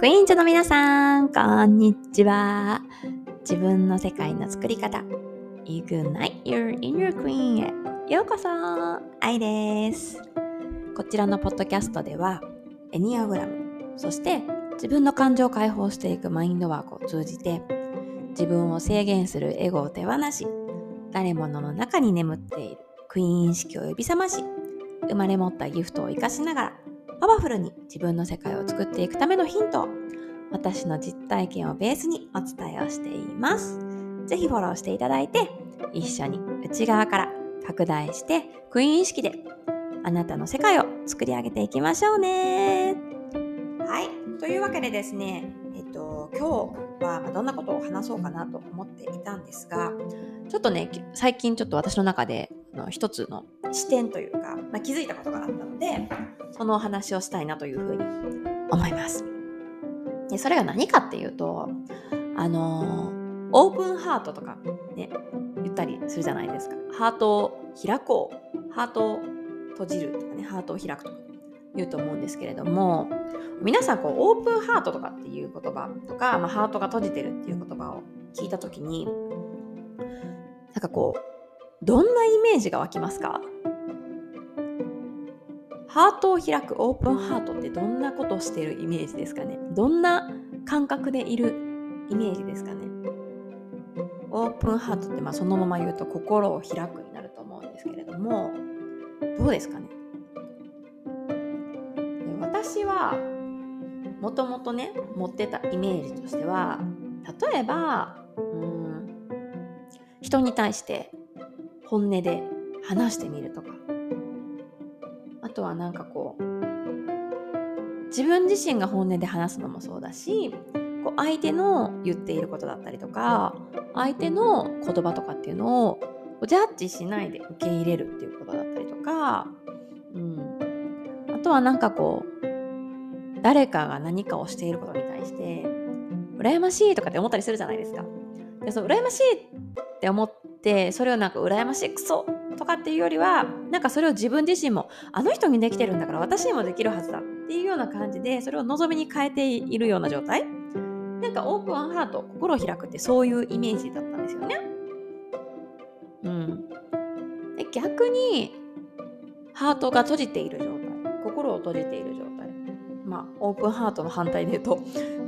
クイーンズの皆さん、こんにちは。自分の世界の作り方、Ignite Your Inner Queen へようこそ愛です。こちらのポッドキャストでは、エニアグラム、そして自分の感情を解放していくマインドワークを通じて、自分を制限するエゴを手放し、誰ものの中に眠っているクイーン意識を呼び覚まし、生まれ持ったギフトを活かしながらパワフルに自分の世界を作っていくためのヒントを私の実体験をベースにお伝えをしています。ぜひフォローしていただいて一緒に内側から拡大してクイーン意識であなたの世界を作り上げていきましょうね。はい。というわけでですね、えっと、今日はどんなことを話そうかなと思っていたんですが、ちょっとね、最近ちょっと私の中での一つの視点というか、まあ、気づいたことがあったので、そのお話をしたいなというふうに思います。でそれが何かっていうと、あの、オープンハートとかね、言ったりするじゃないですか。ハートを開こう、ハートを閉じるとかね、ハートを開くとか言うと思うんですけれども、皆さんこう、オープンハートとかっていう言葉とか、まあ、ハートが閉じてるっていう言葉を聞いたときに、なんかこう、どんなイメージが湧きますか？ハートを開くオープンハートってどんなことをしているイメージですかね？どんな感覚でいるイメージですかね？オープンハートってまあそのまま言うと心を開くになると思うんですけれどもどうですかね？私はもともとね持ってたイメージとしては例えばうん人に対して本音で話してみるとかあとはなんかこう自分自身が本音で話すのもそうだしこう相手の言っていることだったりとか相手の言葉とかっていうのをジャッジしないで受け入れるっていうことだったりとか、うん、あとはなんかこう誰かが何かをしていることに対して羨ましいとかって思ったりするじゃないですか。でその羨ましいって思っってそれをなんか羨ましいクソとかっていうよりはなんかそれを自分自身もあの人にできてるんだから私にもできるはずだっていうような感じでそれを望みに変えているような状態。なんかオープンハート心を開くってそういうイメージだったんですよね。うん、で逆にハートが閉じている状態。心を閉じている状態。まあオープンハートの反対で言うと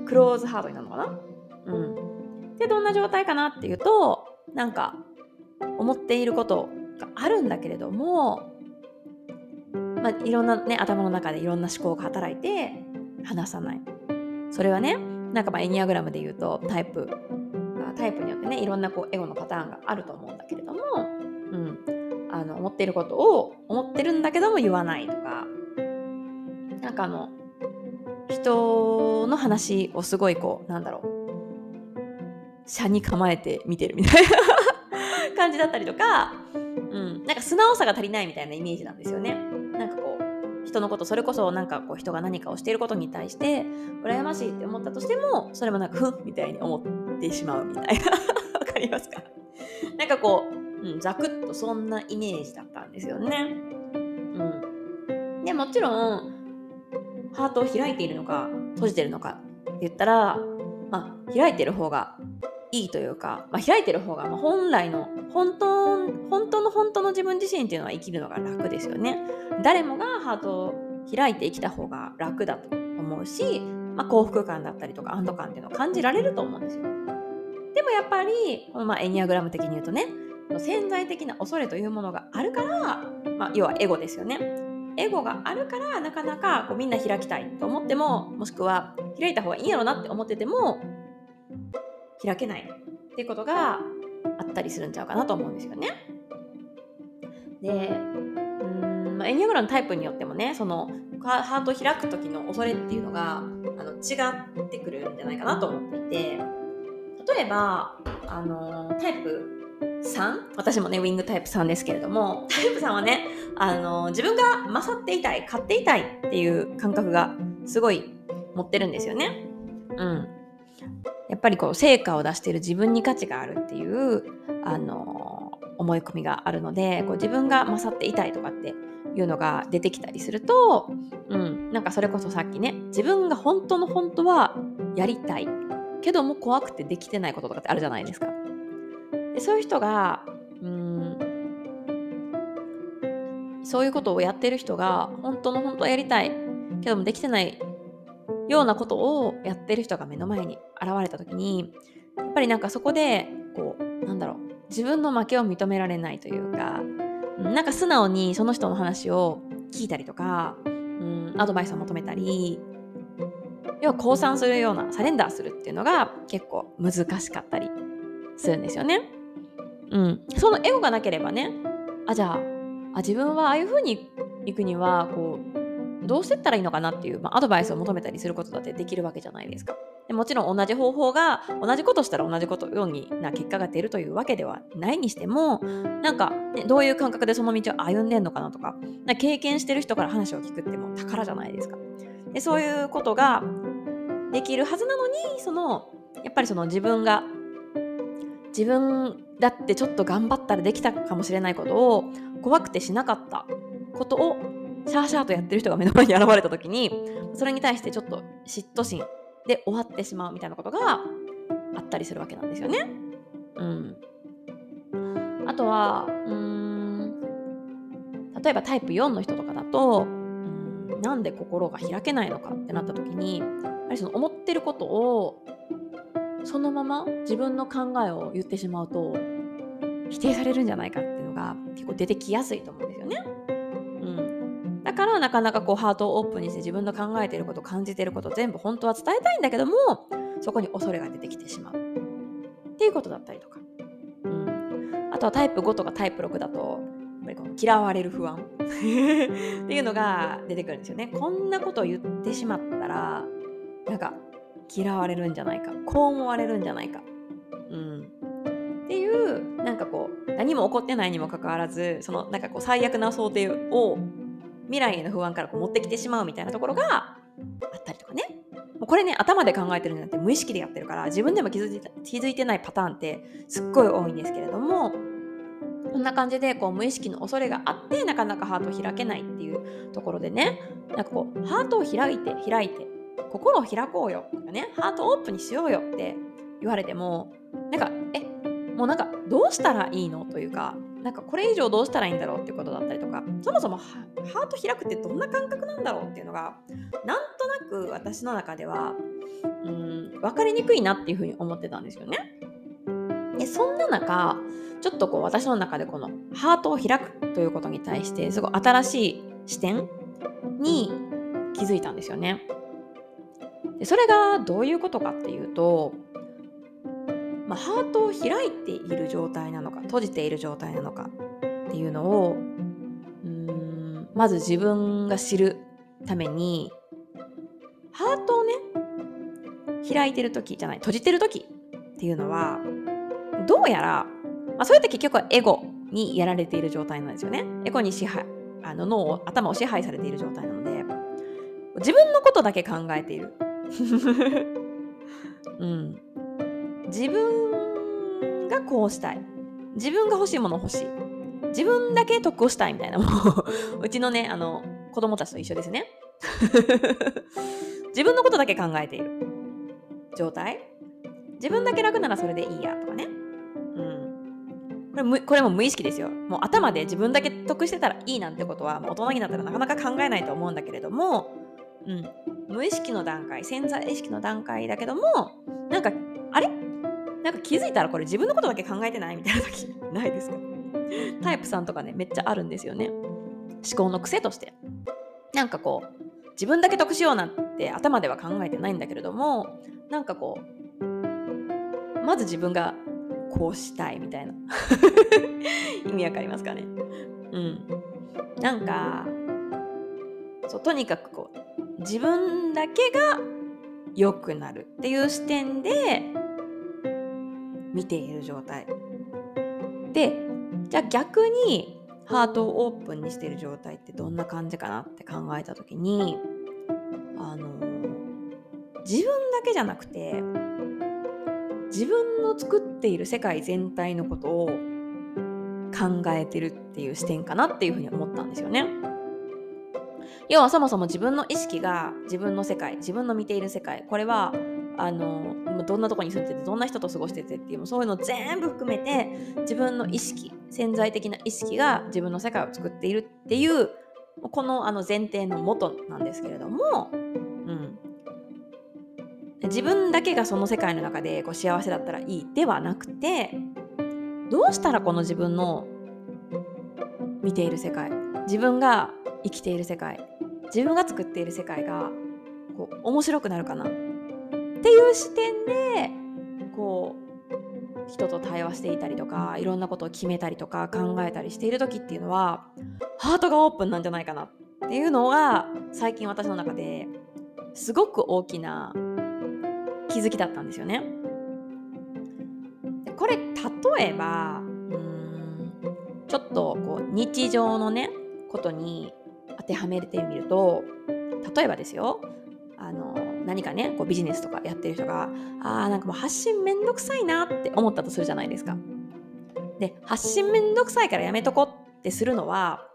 クローズハートになるのかな。うん。でどんな状態かなっていうとなんか思っていることがあるんだけれども、まあ、いろんなね頭の中でいろんな思考が働いて話さない。それはねなんかまあエニアグラムで言うとタイプタイプによってねいろんなこうエゴのパターンがあると思うんだけれども、うん、あの思っていることを思ってるんだけども言わないとか。なんかあの人の話をすごいこうなんだろう。車に構えて見てるみたいな。感じだったりとか、うん、なんか素直さが足りないみたいなイメージなんですよね。なんかこう、人のこと、それこそなんかこう人が何かをしていることに対して、羨ましいって思ったとしても、それもなんか、ふんみたいに思ってしまうみたいな。わかりますか？なんかこう、うん、ザクッとそんなイメージだったんですよね。うん。で、もちろん、ハートを開いているのか、閉じてるのかって言ったら、まあ、開いてる方がいいというか、まあ、開いてる方が、ま、本来の本当本当の本当の自分自身っていうのは生きるのが楽ですよね。誰もがハートを開いて生きた方が楽だと思うし、まあ、幸福感だったりとか安堵感っていうのを感じられると思うんですよ。でもやっぱりこのまあエニアグラム的に言うとね潜在的な恐れというものがあるから、まあ、要はエゴですよね。エゴがあるからなかなかこうみんな開きたいと思ってももしくは開いた方がいいんやろなって思ってても開けないっていうことがあったりするんちゃうかなと思うんですよね。でうん、ま、エニアグラのタイプによってもねそのハート開く時の恐れっていうのがあの違ってくるんじゃないかなと思っていて例えばあのタイプ3私もねウィングタイプ3ですけれどもタイプ3はねあの自分が勝っていたい勝っていたいっていう感覚がすごい持ってるんですよね。うん、やっぱりこう成果を出している自分に価値があるっていうあの思い込みがあるのでこう自分が勝っていたいとかっていうのが出てきたりすると、うん、なんかそれこそさっきね自分が本当の本当はやりたいけども怖くてできてないこととかってあるじゃないですか。でそういう人がうんそういうことをやってる人が本当の本当はやりたいけどもできてないようなことをやってる人が目の前に現れた時にやっぱりなんかそこでこうなんだろう自分の負けを認められないというかなんか素直にその人の話を聞いたりとか、うん、アドバイスを求めたり要は降参するようなサレンダーするっていうのが結構難しかったりするんですよね。うん、そのエゴがなければねあじゃああ自分はああいう風に行くにはこうどうしてったらいいのかなっていう、まあ、アドバイスを求めたりすることだってできるわけじゃないですか。でもちろん同じ方法が同じことしたら同じことようにな結果が出るというわけではないにしてもなんか、ね、どういう感覚でその道を歩んでんのかなとかか経験してる人から話を聞くっても宝じゃないですか。でそういうことができるはずなのにそのやっぱりその自分が自分だってちょっと頑張ったらできたかもしれないことを怖くてしなかったことをシャーシャーとやってる人が目の前に現れた時にそれに対してちょっと嫉妬心で終わってしまうみたいなことがあったりするわけなんですよね。うん、あとはうん例えばタイプ4の人とかだとうんなんで心が開けないのかってなった時にやはりその思ってることをそのまま自分の考えを言ってしまうと否定されるんじゃないかっていうのが結構出てきやすいと思うんですよね。だからなかなかこうハートをオープンにして自分の考えていること感じていること全部本当は伝えたいんだけどもそこに恐れが出てきてしまう。っていうことだったりとか、うん、あとはタイプ5とかタイプ6だとやっぱりこの嫌われる不安。っていうのが出てくるんですよね。こんなことを言ってしまったらなんか嫌われるんじゃないか。こう思われるんじゃないか、うん、っていうなんかこう何も起こってないにもかかわらずそのなんかこう最悪な想定を未来への不安からこう持ってきてしまうみたいなところがあったりとかね。もうこれね頭で考えてるんじゃなくて無意識でやってるから自分でも気づいて気づいてないパターンってすっごい多いんですけれどもこんな感じでこう無意識の恐れがあってなかなかハートを開けないっていうところでねなんかこうハートを開いて開いて心を開こうよとかねハートオープンにしようよって言われてもなんかえもうなんかどうしたらいいのというかなんかこれ以上どうしたらいいんだろうっていうことだったりとかそもそもハート開くってどんな感覚なんだろうっていうのがなんとなく私の中ではうん分かりにくいなっていうふうに思ってたんですよね。でそんな中ちょっとこう私の中でこのハートを開くということに対してすごい新しい視点に気づいたんですよね。でそれがどういうことかっていうと、まあ、ハートを開いている状態なのか閉じている状態なのかっていうのをうんまず自分が知るためにハートをね開いてる時じゃない閉じてる時っていうのはどうやら、まあ、それって結局はエゴにやられている状態なんですよね。エゴに支配あの脳を頭を支配されている状態なので自分のことだけ考えている うん。自分がこうしたい。自分が欲しいもの欲しい。自分だけ得をしたいみたいな、も ううちのね、あの、子供たちと一緒ですね。自分のことだけ考えている状態自分だけ楽ならそれでいいやとかね。うん。これこれも無意識ですよ。もう頭で自分だけ得してたらいいなんてことは、大人になったらなかなか考えないと思うんだけれども、うん、無意識の段階潜在意識の段階だけどもなんかなんか気づいたらこれ自分のことだけ考えてないみたいな時 ないですか？タイプ3とかねめっちゃあるんですよね。思考の癖として。なんかこう自分だけ得しようなんて頭では考えてないんだけれどもなんかこうまず自分がこうしたいみたいな。意味わかりますかね？うん。なんかそうとにかくこう自分だけが良くなるっていう視点で見ている状態でじゃあ逆にハートをオープンにしている状態ってどんな感じかなって考えた時にあの自分だけじゃなくて自分の作っている世界全体のことを考えてるっていう視点かなっていうふうに思ったんですよね。要はそもそも自分の意識が自分の世界自分の見ている世界これはあのどんなとこに住んでてどんな人と過ごしててっていうそういうの全部含めて自分の意識潜在的な意識が自分の世界を作っているっていうこのあの前提のもとなんですけれども、うん、自分だけがその世界の中でこう幸せだったらいいではなくてどうしたらこの自分の見ている世界自分が生きている世界自分が作っている世界がこう面白くなるかなっていう視点でこう人と対話していたりとかいろんなことを決めたりとか考えたりしている時っていうのはハートがオープンなんじゃないかなっていうのが最近私の中ですごく大きな気づきだったんですよね。これ例えばうんちょっとこう日常のねことに当てはめてみると例えばですよ何かねこうビジネスとかやってる人があーなんかもう発信めんどくさいなって思ったとするじゃないですか。で発信めんどくさいからやめとこってするのは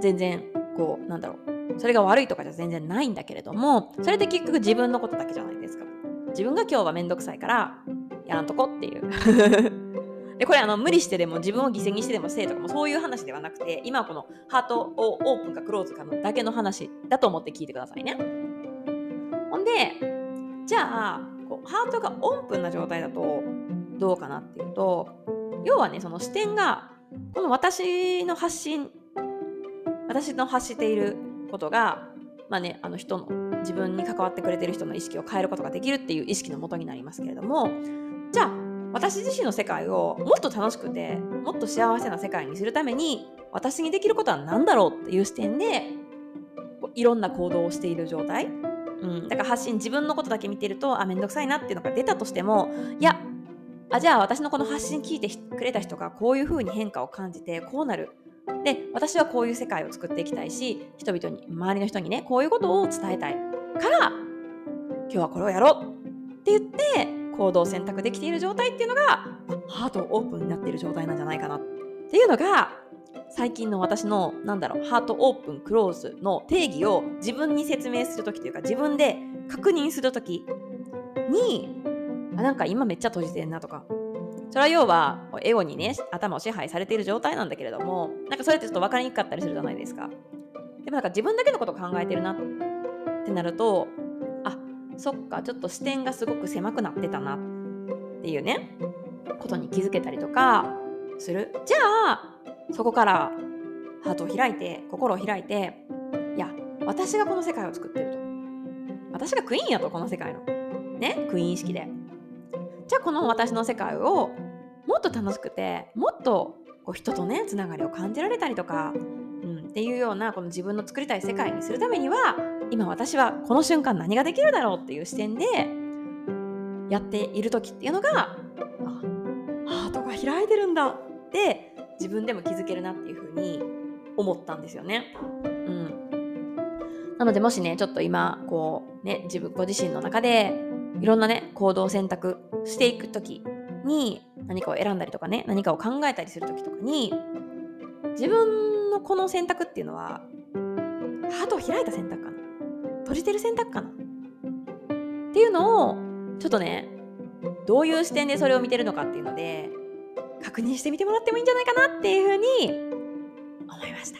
全然こうなんだろう。それが悪いとかじゃ全然ないんだけれどもそれって結局自分のことだけじゃないですか。自分が今日はめんどくさいからやらんとこっていう。でこれあの無理してでも自分を犠牲にしてでもせいとかもそういう話ではなくて今はこのハートをオープンかクローズかのだけの話だと思って聞いてくださいね。じゃあこうハートがオープンな状態だとどうかなっていうと要はねその視点がこの私の発信私の発していることが、まあね、あの人の自分に関わってくれてる人の意識を変えることができるっていう意識のもとになりますけれどもじゃあ私自身の世界をもっと楽しくてもっと幸せな世界にするために私にできることは何だろうっていう視点でいろんな行動をしている状態、うん、だから発信自分のことだけ見てるとあめんどくさいなっていうのが出たとしてもいやあじゃあ私のこの発信聞いてくれた人がこういうふうに変化を感じてこうなる。で私はこういう世界を作っていきたいし人々に周りの人にねこういうことを伝えたい。から今日はこれをやろう。って言って行動を選択できている状態っていうのがハートオープンになっている状態なんじゃないかな。っていうのが最近の私のなんだろうハートオープンクローズの定義を自分に説明する時というか自分で確認する時にあなんか今めっちゃ閉じてんなとか。それは要はエゴにね頭を支配されている状態なんだけれどもなんかそれってちょっと分かりにくかったりするじゃないですか。でもなんか自分だけのことを考えてるなってなるとあそっかちょっと視点がすごく狭くなってたなっていうねことに気づけたりとかする。じゃあそこからハートを開いて心を開いていや私がこの世界を作ってると。私がクイーンやとこの世界の。ねクイーン意識で。じゃあこの私の世界をもっと楽しくてもっとこう人とねつながりを感じられたりとか、うん、っていうようなこの自分の作りたい世界にするためには今私はこの瞬間何ができるだろうっていう視点でやっている時っていうのがあハートが開いてるんだって自分でも気づけるなっていうふうに思ったんですよね。うん、なのでもしねちょっと今こうね自分ご自身の中でいろんなね行動選択していく時に何かを選んだりとかね何かを考えたりする時とかに自分のこの選択っていうのはハートを開いた選択かな。閉じてる選択かな。っていうのをちょっとねどういう視点でそれを見てるのかっていうので確認してみてもらってもいいんじゃないかなっていうふうに思いました。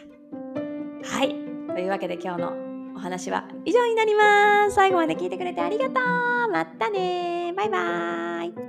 はい。というわけで今日のお話は以上になります。最後まで聞いてくれてありがとう。またねバイバーイ。